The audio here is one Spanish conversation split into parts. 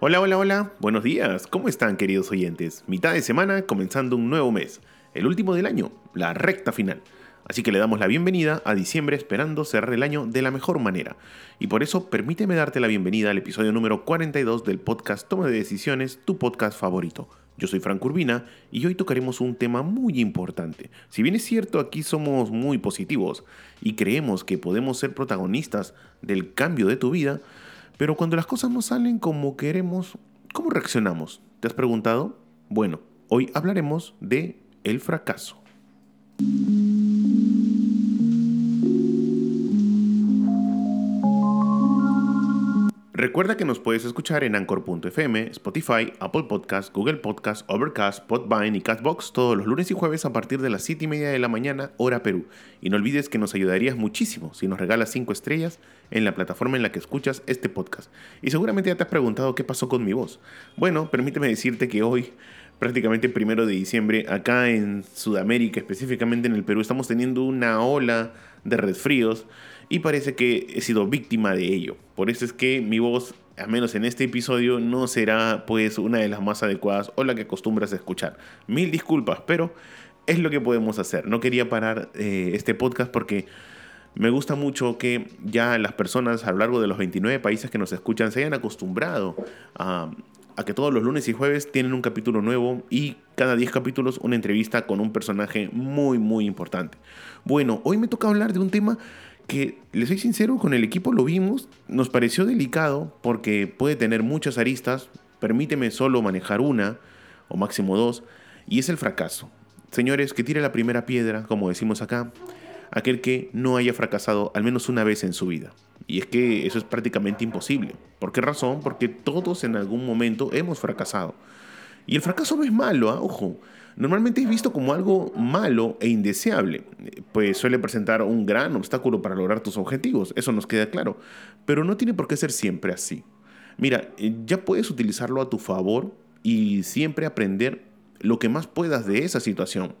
Hola, hola, hola, buenos días, ¿cómo están queridos oyentes? Mitad de semana, comenzando un nuevo mes, el último del año, la recta final. Así que le damos la bienvenida a diciembre esperando cerrar el año de la mejor manera. Y por eso permíteme darte la bienvenida al episodio número 42 del podcast Toma de Decisiones, tu podcast favorito. Yo soy Frank Urbina y hoy tocaremos un tema muy importante. Si bien es cierto, aquí somos muy positivos y creemos que podemos ser protagonistas del cambio de tu vida, pero cuando las cosas no salen como queremos, ¿cómo reaccionamos? ¿Te has preguntado? Bueno, hoy hablaremos de el fracaso. Recuerda que nos puedes escuchar en Anchor.fm, Spotify, Apple Podcasts, Google Podcasts, Overcast, Podvine y Castbox todos los lunes y jueves a partir de las 7 y media de la mañana, hora Perú. Y no olvides que nos ayudarías muchísimo si nos regalas 5 estrellas en la plataforma en la que escuchas este podcast. Y seguramente ya te has preguntado qué pasó con mi voz. Bueno, permíteme decirte que hoy, prácticamente primero de diciembre, acá en Sudamérica, específicamente en el Perú, estamos teniendo una ola de resfríos y parece que he sido víctima de ello. Por eso es que mi voz, al menos en este episodio, no será pues una de las más adecuadas o la que acostumbras a escuchar. Mil disculpas, pero es lo que podemos hacer. No quería parar eh, este podcast porque me gusta mucho que ya las personas a lo largo de los 29 países que nos escuchan se hayan acostumbrado a, a que todos los lunes y jueves tienen un capítulo nuevo y cada 10 capítulos una entrevista con un personaje muy muy importante. Bueno, hoy me toca hablar de un tema que, les soy sincero, con el equipo lo vimos, nos pareció delicado porque puede tener muchas aristas, permíteme solo manejar una o máximo dos, y es el fracaso. Señores, que tire la primera piedra, como decimos acá, aquel que no haya fracasado al menos una vez en su vida. Y es que eso es prácticamente imposible. ¿Por qué razón? Porque todos en algún momento hemos fracasado. Y el fracaso no es malo, ¿ah? ojo normalmente es visto como algo malo e indeseable, pues suele presentar un gran obstáculo para lograr tus objetivos, eso nos queda claro, pero no tiene por qué ser siempre así. Mira, eh, ya puedes utilizarlo a tu favor y siempre aprender lo que más puedas de esa situación.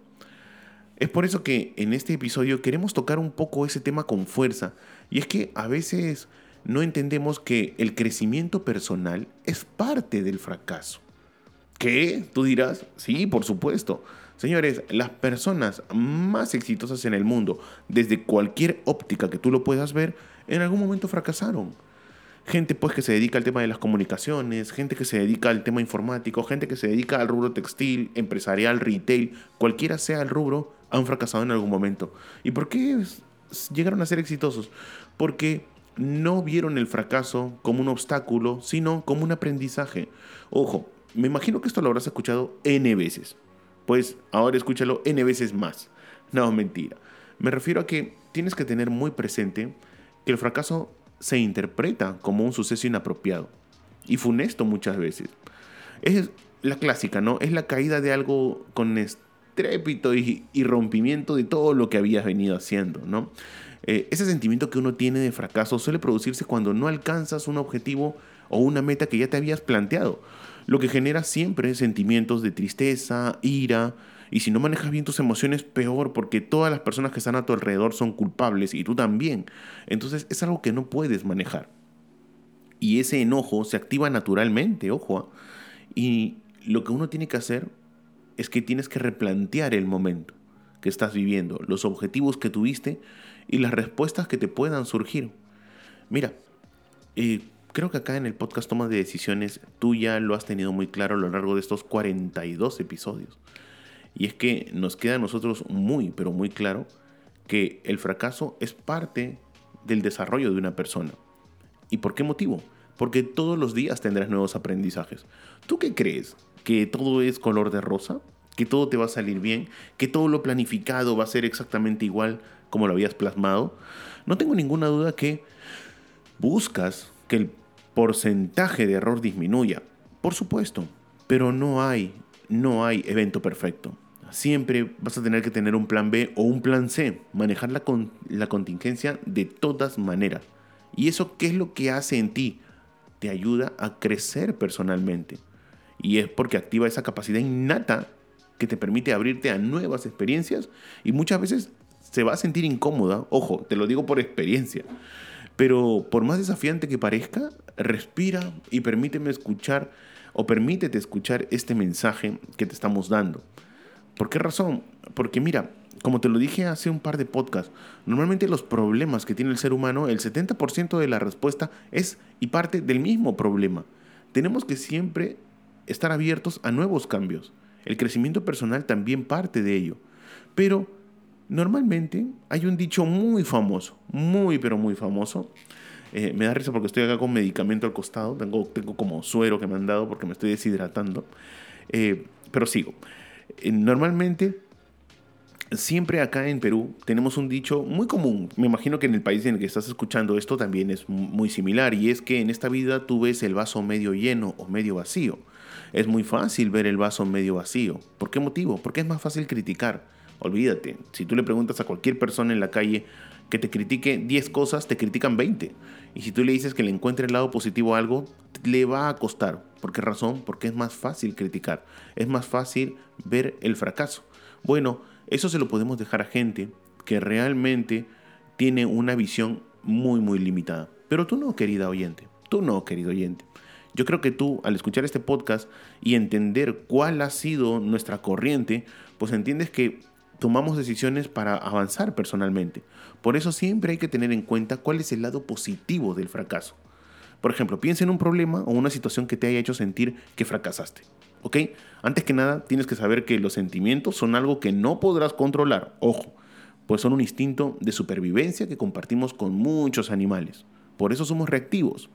Es por eso que en este episodio queremos tocar un poco ese tema con fuerza, y es que a veces no entendemos que el crecimiento personal es parte del fracaso. ¿Qué? Tú dirás, sí, por supuesto. Señores, las personas más exitosas en el mundo, desde cualquier óptica que tú lo puedas ver, en algún momento fracasaron. Gente pues que se dedica al tema de las comunicaciones, gente que se dedica al tema informático, gente que se dedica al rubro textil, empresarial, retail, cualquiera sea el rubro, han fracasado en algún momento. ¿Y por qué llegaron a ser exitosos? Porque no vieron el fracaso como un obstáculo, sino como un aprendizaje. Ojo, me imagino que esto lo habrás escuchado N veces. Pues ahora escúchalo N veces más. No, mentira. Me refiero a que tienes que tener muy presente que el fracaso se interpreta como un suceso inapropiado y funesto muchas veces. Es la clásica, ¿no? Es la caída de algo con estrépito y, rompimiento de todo lo que habías venido haciendo, ¿no? Eh, ese sentimiento que uno tiene de fracaso suele producirse cuando no alcanzas un objetivo o una meta que ya te habías planteado lo que genera siempre sentimientos de tristeza, ira, y si no manejas bien tus emociones, peor, porque todas las personas que están a tu alrededor son culpables y tú también. Entonces es algo que no puedes manejar. Y ese enojo se activa naturalmente, ojo. ¿ah? Y lo que uno tiene que hacer es que tienes que replantear el momento que estás viviendo, los objetivos que tuviste y las respuestas que te puedan surgir. Mira, eh, creo que acá en el podcast Toma de Decisiones tú ya lo has tenido muy claro a lo largo de estos 42 episodios. Y es que nos queda a nosotros muy, pero muy claro que el fracaso es parte del desarrollo de una persona. ¿Y por qué motivo? Porque todos los días tendrás nuevos aprendizajes. ¿Tú qué crees? ¿Que todo es color de rosa? ¿Que todo te va a salir bien? ¿Que todo lo planificado va a ser exactamente igual como lo habías plasmado? No tengo ninguna duda que buscas que el porcentaje de error disminuya. Por supuesto, pero no hay no hay evento perfecto. Siempre vas a tener que tener un plan B o un plan C, manejar la, la contingencia de todas maneras. ¿Y eso qué es lo que hace en ti? Te ayuda a crecer personalmente. Y es porque activa esa capacidad innata que te permite abrirte a nuevas experiencias y muchas veces se va a sentir incómoda. Ojo, te lo digo por experiencia. Pero por más desafiante que parezca, respira y permíteme escuchar o permítete escuchar este mensaje que te estamos dando. ¿Por qué razón? Porque mira, como te lo dije hace un par de podcasts, normalmente los problemas que tiene el ser humano, el 70% de la respuesta es y parte del mismo problema. Tenemos que siempre estar abiertos a nuevos cambios. El crecimiento personal también parte de ello. Pero Normalmente hay un dicho muy famoso, muy pero muy famoso. Eh, me da risa porque estoy acá con medicamento al costado. Tengo, tengo como suero que me han dado porque me estoy deshidratando. Eh, pero sigo. Eh, normalmente, siempre acá en Perú tenemos un dicho muy común. Me imagino que en el país en el que estás escuchando esto también es muy similar. Y es que en esta vida tú ves el vaso medio lleno o medio vacío. Es muy fácil ver el vaso medio vacío. ¿Por qué motivo? Porque es más fácil criticar. Olvídate, si tú le preguntas a cualquier persona en la calle que te critique 10 cosas, te critican 20. Y si tú le dices que le encuentre el lado positivo a algo, le va a costar. ¿Por qué razón? Porque es más fácil criticar, es más fácil ver el fracaso. Bueno, eso se lo podemos dejar a gente que realmente tiene una visión muy, muy limitada. Pero tú no, querida oyente, tú no, querido oyente. Yo creo que tú, al escuchar este podcast y entender cuál ha sido nuestra corriente, pues entiendes que tomamos decisiones para avanzar personalmente. Por eso siempre hay que tener en cuenta cuál es el lado positivo del fracaso. Por ejemplo, piensa en un problema o una situación que te haya hecho sentir que fracasaste. ¿Ok? Antes que nada, tienes que saber que los sentimientos son algo que no podrás controlar. Ojo, pues son un instinto de supervivencia que compartimos con muchos animales. Por eso somos reactivos.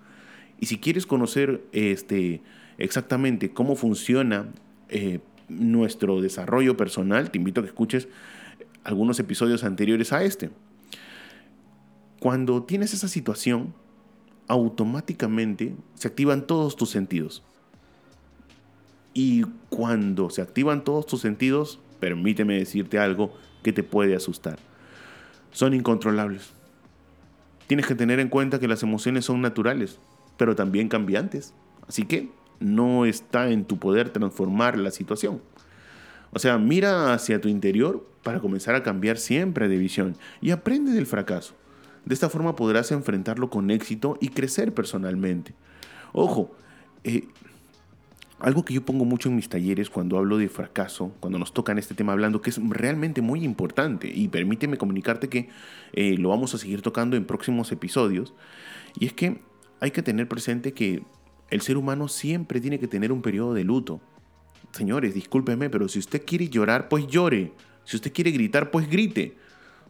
Y si quieres conocer este, exactamente cómo funciona eh, nuestro desarrollo personal, te invito a que escuches algunos episodios anteriores a este. Cuando tienes esa situación, automáticamente se activan todos tus sentidos. Y cuando se activan todos tus sentidos, permíteme decirte algo que te puede asustar. Son incontrolables. Tienes que tener en cuenta que las emociones son naturales, pero también cambiantes. Así que no está en tu poder transformar la situación. O sea, mira hacia tu interior para comenzar a cambiar siempre de visión y aprende del fracaso. De esta forma podrás enfrentarlo con éxito y crecer personalmente. Ojo, eh, algo que yo pongo mucho en mis talleres cuando hablo de fracaso, cuando nos tocan este tema hablando, que es realmente muy importante y permíteme comunicarte que eh, lo vamos a seguir tocando en próximos episodios, y es que hay que tener presente que el ser humano siempre tiene que tener un periodo de luto. Señores, discúlpeme, pero si usted quiere llorar, pues llore. Si usted quiere gritar, pues grite.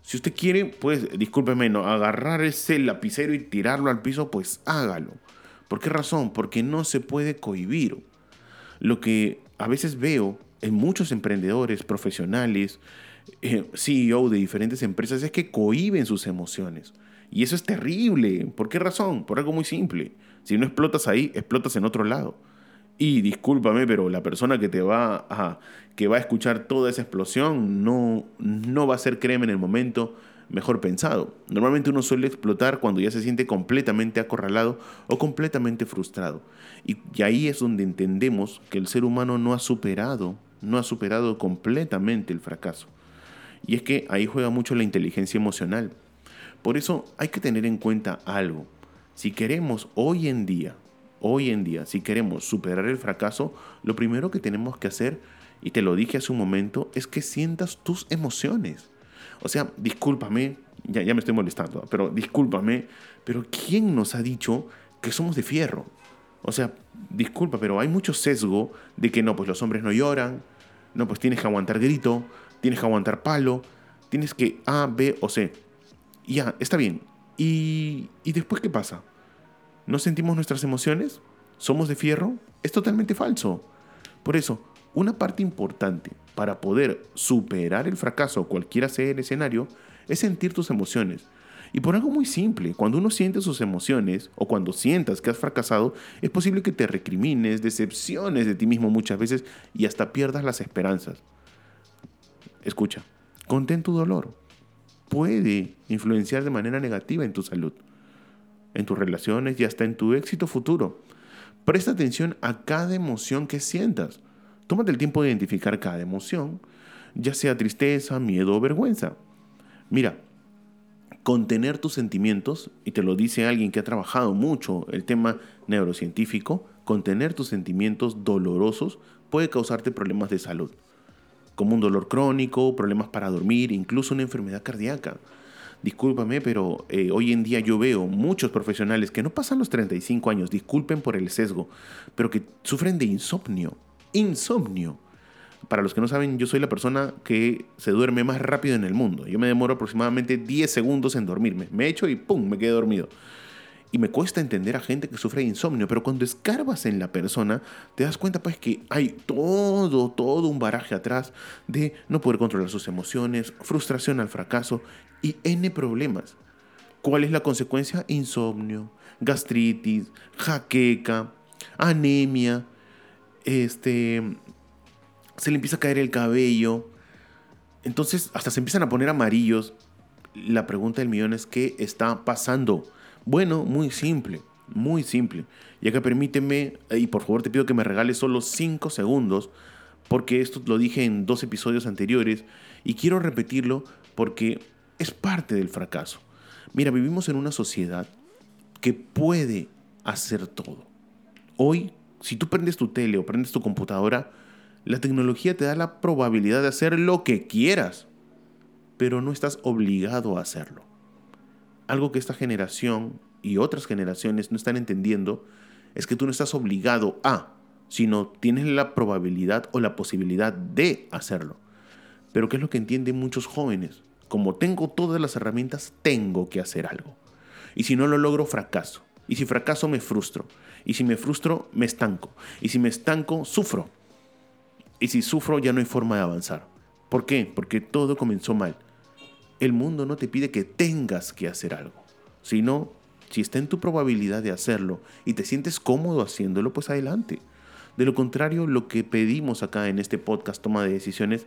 Si usted quiere, pues, discúlpeme, no, agarrar ese lapicero y tirarlo al piso, pues hágalo. ¿Por qué razón? Porque no se puede cohibir. Lo que a veces veo en muchos emprendedores, profesionales, eh, CEO de diferentes empresas, es que cohiben sus emociones. Y eso es terrible. ¿Por qué razón? Por algo muy simple. Si no explotas ahí, explotas en otro lado. Y discúlpame, pero la persona que te va a, que va a escuchar toda esa explosión no, no va a ser, créeme, en el momento mejor pensado. Normalmente uno suele explotar cuando ya se siente completamente acorralado o completamente frustrado. Y, y, ahí es donde entendemos que el ser humano no ha superado, no ha superado completamente el fracaso. Y es que ahí juega mucho la inteligencia emocional. Por eso hay que tener en cuenta algo. Si queremos hoy en día, hoy en día, si queremos superar el fracaso, lo primero que tenemos que hacer, y te lo dije hace un momento, es que sientas tus emociones. O sea, discúlpame, ya, ya me estoy molestando, pero discúlpame, pero ¿quién nos ha dicho que somos de fierro? O sea, disculpa, pero hay mucho sesgo de que no, pues los hombres no lloran, no, pues tienes que aguantar grito, tienes que aguantar palo, tienes que A, B o C. Ya, está bien, ¿Y, después qué pasa? ¿No sentimos nuestras emociones? ¿Somos de fierro? Es totalmente falso. Por eso, una parte importante para poder superar el fracaso, cualquiera sea el escenario, es sentir tus emociones. Y por algo muy simple, cuando uno siente sus emociones o cuando sientas que has fracasado, es posible que te recrimines, decepciones de ti mismo muchas veces y hasta pierdas las esperanzas. Escucha, contén tu dolor. Puede influenciar de manera negativa en tu salud, en tus relaciones y hasta en tu éxito futuro. Presta atención a cada emoción que sientas. Tómate el tiempo de identificar cada emoción, ya sea tristeza, miedo o vergüenza. Mira, contener tus sentimientos, y te lo dice alguien que ha trabajado mucho el tema neurocientífico, contener tus sentimientos dolorosos puede causarte problemas de salud, como un dolor crónico, problemas para dormir, incluso una enfermedad cardíaca. Discúlpame, pero eh, hoy en día yo veo muchos profesionales que no pasan los 35 años, disculpen por el sesgo, pero que sufren de insomnio. Insomnio. Para los que no saben, yo soy la persona que se duerme más rápido en el mundo. Yo me demoro aproximadamente 10 segundos en dormirme. Me echo y ¡pum! me quedo dormido. Y me cuesta entender a gente que sufre de insomnio, pero cuando escarbas en la persona, te das cuenta pues que hay todo, todo un baraje atrás de no poder controlar sus emociones, frustración al fracaso y N problemas. ¿Cuál es la consecuencia? Insomnio, gastritis, jaqueca, anemia, este, se le empieza a caer el cabello. Entonces hasta se empiezan a poner amarillos. La pregunta del millón es ¿qué está pasando? Bueno, muy simple, muy simple. Y acá permíteme, y por favor te pido que me regales solo 5 segundos, porque esto lo dije en dos episodios anteriores, y quiero repetirlo porque es parte del fracaso. Mira, vivimos en una sociedad que puede hacer todo. Hoy, si tú prendes tu tele o prendes tu computadora, la tecnología te da la probabilidad de hacer lo que quieras, pero no estás obligado a hacerlo. Algo que esta generación y otras generaciones no están entendiendo es que tú no estás obligado a, sino tienes la probabilidad o la posibilidad de hacerlo. Pero ¿qué es lo que entienden muchos jóvenes? Como tengo todas las herramientas, tengo que hacer algo. Y si no lo logro, fracaso. Y si fracaso, me frustro. Y si me frustro, me estanco. Y si me estanco, sufro. Y si sufro ya no hay forma de avanzar. ¿Por qué? Porque todo comenzó mal. El mundo no te pide que tengas que hacer algo, sino si está en tu probabilidad de hacerlo y te sientes cómodo haciéndolo, pues adelante. De lo contrario, lo que pedimos acá en este podcast Toma de Decisiones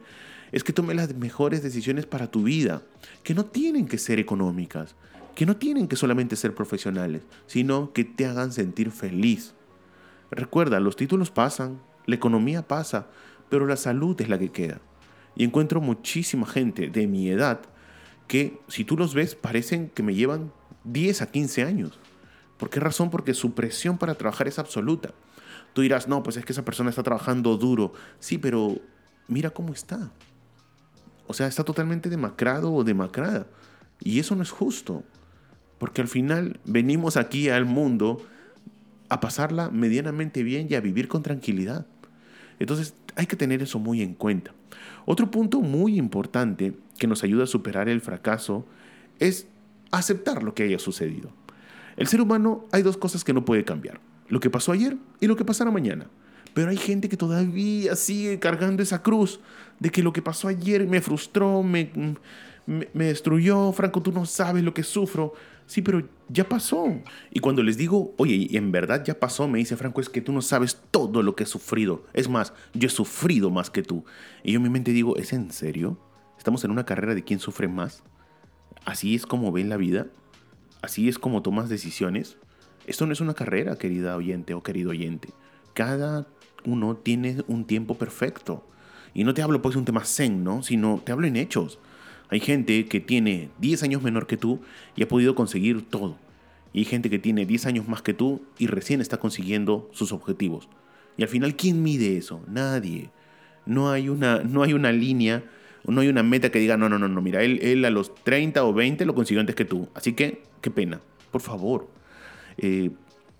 es que tome las mejores decisiones para tu vida, que no tienen que ser económicas, que no tienen que solamente ser profesionales, sino que te hagan sentir feliz. Recuerda, los títulos pasan, la economía pasa, pero la salud es la que queda. Y encuentro muchísima gente de mi edad que si tú los ves parecen que me llevan 10 a 15 años. ¿Por qué razón? Porque su presión para trabajar es absoluta. Tú dirás, no, pues es que esa persona está trabajando duro. Sí, pero mira cómo está. O sea, está totalmente demacrado o demacrada. Y eso no es justo. Porque al final venimos aquí al mundo a pasarla medianamente bien y a vivir con tranquilidad. Entonces hay que tener eso muy en cuenta. Otro punto muy importante que nos ayuda a superar el fracaso es aceptar lo que haya sucedido. El ser humano hay dos cosas que no puede cambiar. Lo que pasó ayer y lo que pasará mañana. Pero hay gente que todavía sigue cargando esa cruz de que lo que pasó ayer me frustró, me, me, destruyó, Franco, tú no sabes lo que sufro. Sí, pero ya pasó. Y cuando les digo, oye, en verdad ya pasó, me dice Franco, es que tú no sabes todo lo que he sufrido. Es más, yo he sufrido más que tú. Y yo en mi mente digo, ¿es en serio? ¿Estamos en una carrera de quién sufre más? ¿Así es como ven la vida? ¿Así es como tomas decisiones? Esto no es una carrera, querida oyente o querido oyente. Cada uno tiene un tiempo perfecto. Y no te hablo pues de un tema zen, ¿no? Sino te hablo en hechos. Hay gente que tiene 10 años menor que tú y ha podido conseguir todo. Y hay gente que tiene 10 años más que tú y recién está consiguiendo sus objetivos. Y al final, ¿quién mide eso? Nadie. No hay una, no hay una línea, no hay una meta que diga, no, no, no, no, mira, él, él a los 30 o 20 lo consiguió antes que tú. Así que, qué pena. Por favor. Eh,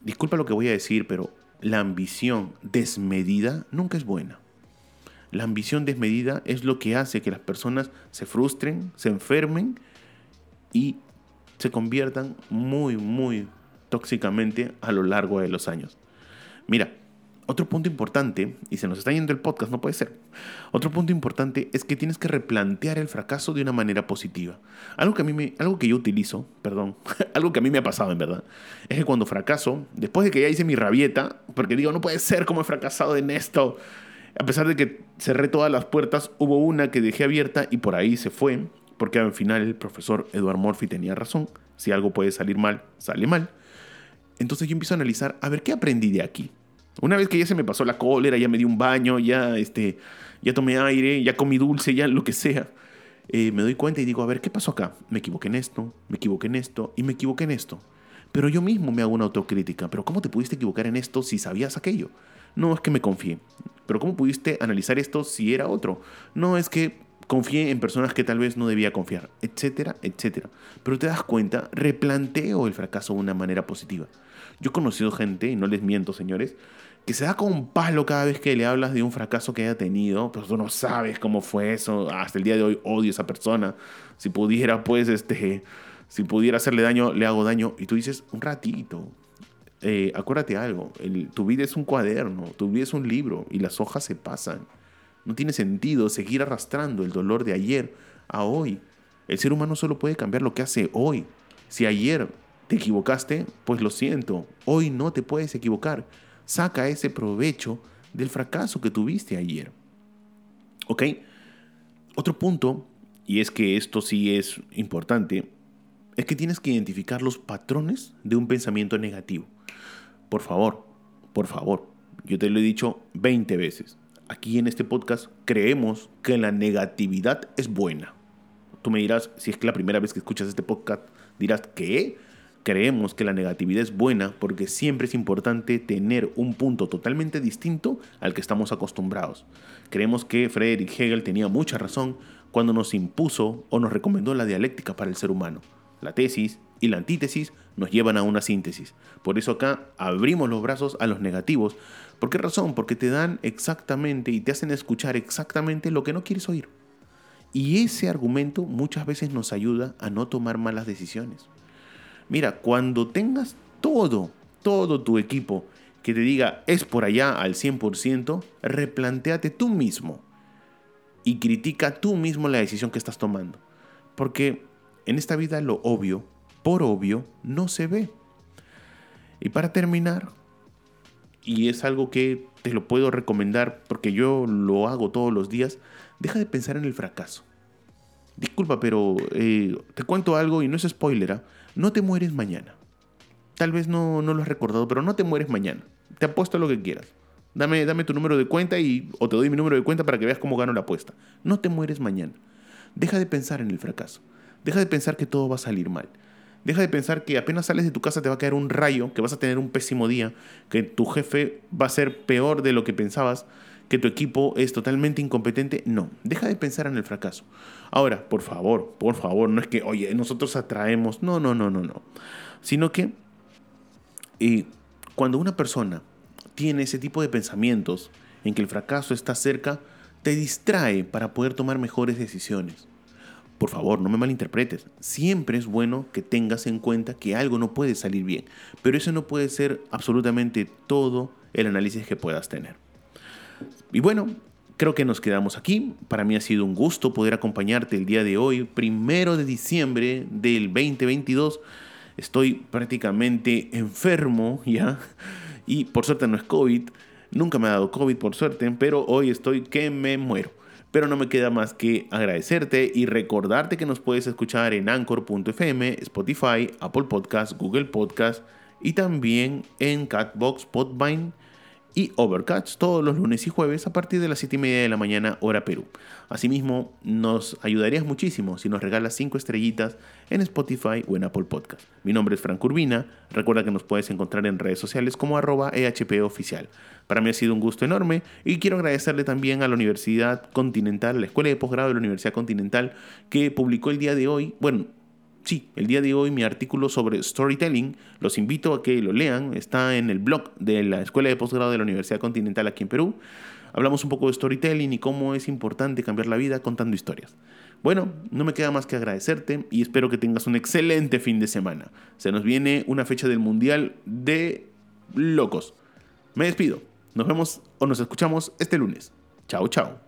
disculpa lo que voy a decir, pero la ambición desmedida nunca es buena. La ambición desmedida es lo que hace que las personas se frustren, se enfermen y se conviertan muy, muy tóxicamente a lo largo de los años. Mira, otro punto importante, y se nos está yendo el podcast, no puede ser. Otro punto importante es que tienes que replantear el fracaso de una manera positiva. Algo que a mí algo que yo utilizo, perdón, algo que a mí me ha pasado en verdad, es que cuando fracaso, después de que ya hice mi rabieta, porque digo, no puede ser como he fracasado en esto, a pesar de que cerré todas las puertas, hubo una que dejé abierta y por ahí se fue, porque al final el profesor Edward Murphy tenía razón, si algo puede salir mal, sale mal. Entonces yo empiezo a analizar, a ver, ¿qué aprendí de aquí? Una vez que ya se me pasó la cólera, ya me di un baño, ya, este, ya tomé aire, ya comí dulce, ya lo que sea, eh, me doy cuenta y digo, a ver, ¿qué pasó acá? Me equivoqué en esto, me equivoqué en esto y me equivoqué en esto. Pero yo mismo me hago una autocrítica. ¿Pero cómo te pudiste equivocar en esto si sabías aquello? No es que me confié. ¿Pero cómo pudiste analizar esto si era otro? No es que confié en personas que tal vez no debía confiar, etcétera, etcétera. Pero te das cuenta, replanteo el fracaso de una manera positiva. Yo he conocido gente, y no les miento, señores, que se da con palo cada vez que le hablas de un fracaso que haya tenido, pero tú no sabes cómo fue eso, hasta el día de hoy odio a esa persona, si pudiera, pues, este, si pudiera hacerle daño, le hago daño, y tú dices, un ratito, eh, acuérdate algo, tu vida es un cuaderno, tu vida es un libro, y las hojas se pasan. No tiene sentido seguir arrastrando el dolor de ayer a hoy. El ser humano solo puede cambiar lo que hace hoy. Si ayer te equivocaste, pues lo siento, hoy no te puedes equivocar saca ese provecho del fracaso que tuviste ayer. ¿Ok? Otro punto, y es que esto sí es importante, es que tienes que identificar los patrones de un pensamiento negativo. Por favor, por favor, yo te lo he dicho 20 veces. Aquí en este podcast creemos que la negatividad es buena. Tú me dirás, si es que la primera vez que escuchas este podcast, dirás, ¿qué? Creemos que la negatividad es buena porque siempre es importante tener un punto totalmente distinto al que estamos acostumbrados. Creemos que Friedrich Hegel tenía mucha razón cuando nos impuso o nos recomendó la dialéctica para el ser humano. La tesis y la antítesis nos llevan a una síntesis. Por eso acá abrimos los brazos a los negativos. ¿Por qué razón? Porque te dan exactamente y te hacen escuchar exactamente lo que no quieres oír. Y ese argumento muchas veces nos ayuda a no tomar malas decisiones. Mira, cuando tengas todo, todo tu equipo que te diga es por allá al 100%, replantéate tú mismo y critica tú mismo la decisión que estás tomando. Porque en esta vida lo obvio, por obvio, no se ve. Y para terminar, y es algo que te lo puedo recomendar porque yo lo hago todos los días, deja de pensar en el fracaso. Disculpa, pero eh, te cuento algo y no es spoiler. ¿ah? No te mueres mañana. Tal vez no, no lo has recordado, pero no te mueres mañana. Te apuesto lo que quieras. Dame, dame tu número de cuenta y, o te doy mi número de cuenta para que veas cómo gano la apuesta. No te mueres mañana. Deja de pensar en el fracaso. Deja de pensar que todo va a salir mal. Deja de pensar que apenas sales de tu casa te va a caer un rayo, que vas a tener un pésimo día, que tu jefe va a ser peor de lo que pensabas, que tu equipo es totalmente incompetente. No, deja de pensar en el fracaso. Ahora, por favor, por favor, no es que, oye, nosotros atraemos, no, no, no, no, no. Sino que eh, cuando una persona tiene ese tipo de pensamientos en que el fracaso está cerca, te distrae para poder tomar mejores decisiones. Por favor, no me malinterpretes. Siempre es bueno que tengas en cuenta que algo no puede salir bien, pero eso no puede ser absolutamente todo el análisis que puedas tener. Y bueno, creo que nos quedamos aquí. Para mí ha sido un gusto poder acompañarte el día de hoy, primero de diciembre del 2022. Estoy prácticamente enfermo ya. Y por suerte no es COVID. Nunca me ha dado COVID por suerte, pero hoy estoy que me muero. Pero no me queda más que agradecerte y recordarte que nos puedes escuchar en anchor.fm, Spotify, Apple Podcast, Google Podcast y también en Catbox, Podvine y Overcuts todos los lunes y jueves a partir de las 7 y media de la mañana hora Perú. Asimismo, nos ayudarías muchísimo si nos regalas 5 estrellitas en Spotify o en Apple Podcast. Mi nombre es Frank Urbina, recuerda que nos puedes encontrar en redes sociales como arroba EHP Oficial. Para mí ha sido un gusto enorme y quiero agradecerle también a la Universidad Continental, la Escuela de Posgrado de la Universidad Continental, que publicó el día de hoy, bueno, Sí, el día de hoy mi artículo sobre storytelling, los invito a que lo lean, está en el blog de la Escuela de Postgrado de la Universidad Continental aquí en Perú. Hablamos un poco de storytelling y cómo es importante cambiar la vida contando historias. Bueno, no me queda más que agradecerte y espero que tengas un excelente fin de semana. Se nos viene una fecha del Mundial de locos. Me despido. Nos vemos o nos escuchamos este lunes. Chao, chao.